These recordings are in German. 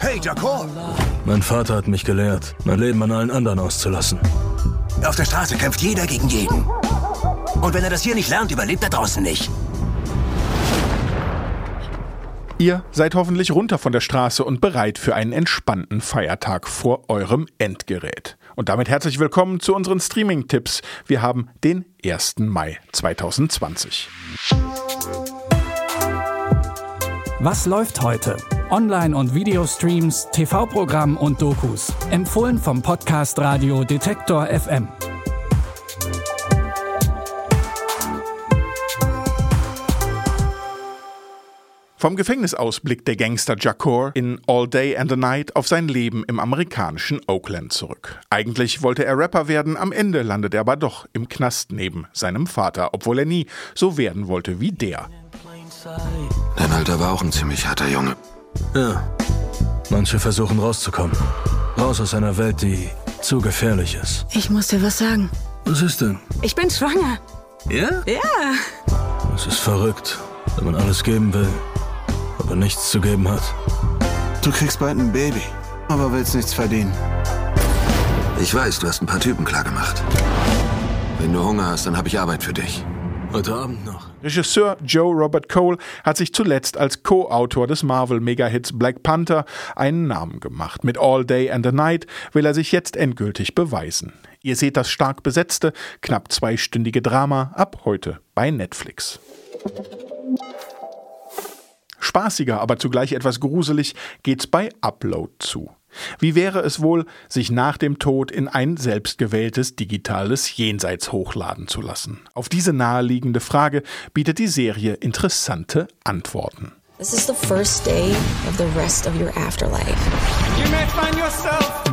Hey, Jakor! Mein Vater hat mich gelehrt, mein Leben an allen anderen auszulassen. Auf der Straße kämpft jeder gegen jeden. Und wenn er das hier nicht lernt, überlebt er draußen nicht. Ihr seid hoffentlich runter von der Straße und bereit für einen entspannten Feiertag vor eurem Endgerät. Und damit herzlich willkommen zu unseren Streaming-Tipps. Wir haben den 1. Mai 2020. Was läuft heute? Online- und Videostreams, TV-Programm und Dokus. Empfohlen vom Podcast Radio Detektor FM. Vom Gefängnis aus blickt der Gangster Jakor in All Day and the Night auf sein Leben im amerikanischen Oakland zurück. Eigentlich wollte er Rapper werden, am Ende landet er aber doch im Knast neben seinem Vater, obwohl er nie so werden wollte wie der. Dein Alter war auch ein ziemlich harter Junge. Ja. Manche versuchen rauszukommen. Raus aus einer Welt, die zu gefährlich ist. Ich muss dir was sagen. Was ist denn? Ich bin schwanger. Ja? Ja. Es ist verrückt, wenn man alles geben will, aber nichts zu geben hat. Du kriegst bald ein Baby, aber willst nichts verdienen. Ich weiß, du hast ein paar Typen klargemacht. Wenn du Hunger hast, dann habe ich Arbeit für dich. Heute Abend noch. Regisseur Joe Robert Cole hat sich zuletzt als Co-Autor des Marvel-Megahits Black Panther einen Namen gemacht. Mit All Day and the Night will er sich jetzt endgültig beweisen. Ihr seht das stark besetzte, knapp zweistündige Drama ab heute bei Netflix. Spaßiger, aber zugleich etwas gruselig geht's bei Upload zu. Wie wäre es wohl, sich nach dem Tod in ein selbstgewähltes digitales Jenseits hochladen zu lassen? Auf diese naheliegende Frage bietet die Serie interessante Antworten. This is the first day of the rest of your afterlife. You may find yourself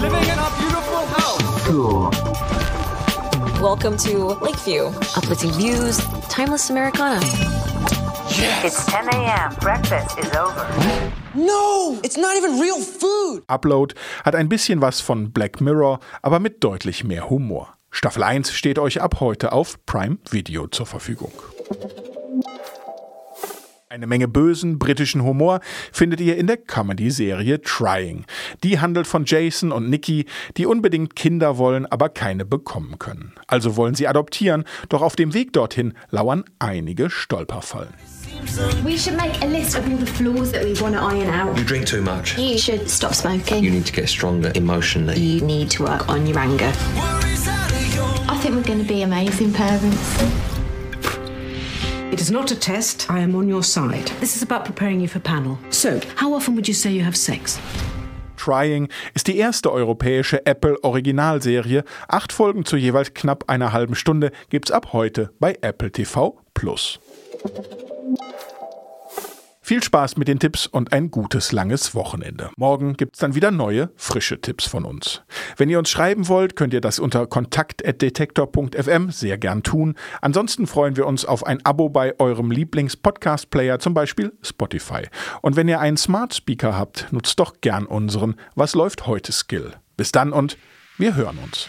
living in a beautiful house. Welcome to Lakeview. Uplifting views, timeless Americana. It's 10 a.m. Breakfast is over. No, it's not even real food. Upload hat ein bisschen was von Black Mirror, aber mit deutlich mehr Humor. Staffel 1 steht euch ab heute auf Prime Video zur Verfügung. Eine Menge bösen britischen Humor findet ihr in der Comedy-Serie Trying. Die handelt von Jason und Nikki, die unbedingt Kinder wollen, aber keine bekommen können. Also wollen sie adoptieren, doch auf dem Weg dorthin lauern einige Stolperfallen. We should make a list of all the flaws that we want to iron out. You drink too much. You should stop smoking. You need to get stronger emotionally. You need to work on your anger. I think we're going to be amazing parents. It is not a test. I am on your side. This is about preparing you for panel. So, how often would you say you have sex? Trying ist die erste europäische Apple-Originalserie. Acht Folgen zu jeweils knapp einer halben Stunde gibt's ab heute bei Apple TV Plus. Viel Spaß mit den Tipps und ein gutes langes Wochenende. Morgen gibt's dann wieder neue, frische Tipps von uns. Wenn ihr uns schreiben wollt, könnt ihr das unter kontakt.detektor.fm sehr gern tun. Ansonsten freuen wir uns auf ein Abo bei eurem Lieblings-Podcast-Player, zum Beispiel Spotify. Und wenn ihr einen Smart Speaker habt, nutzt doch gern unseren Was läuft heute Skill. Bis dann und wir hören uns.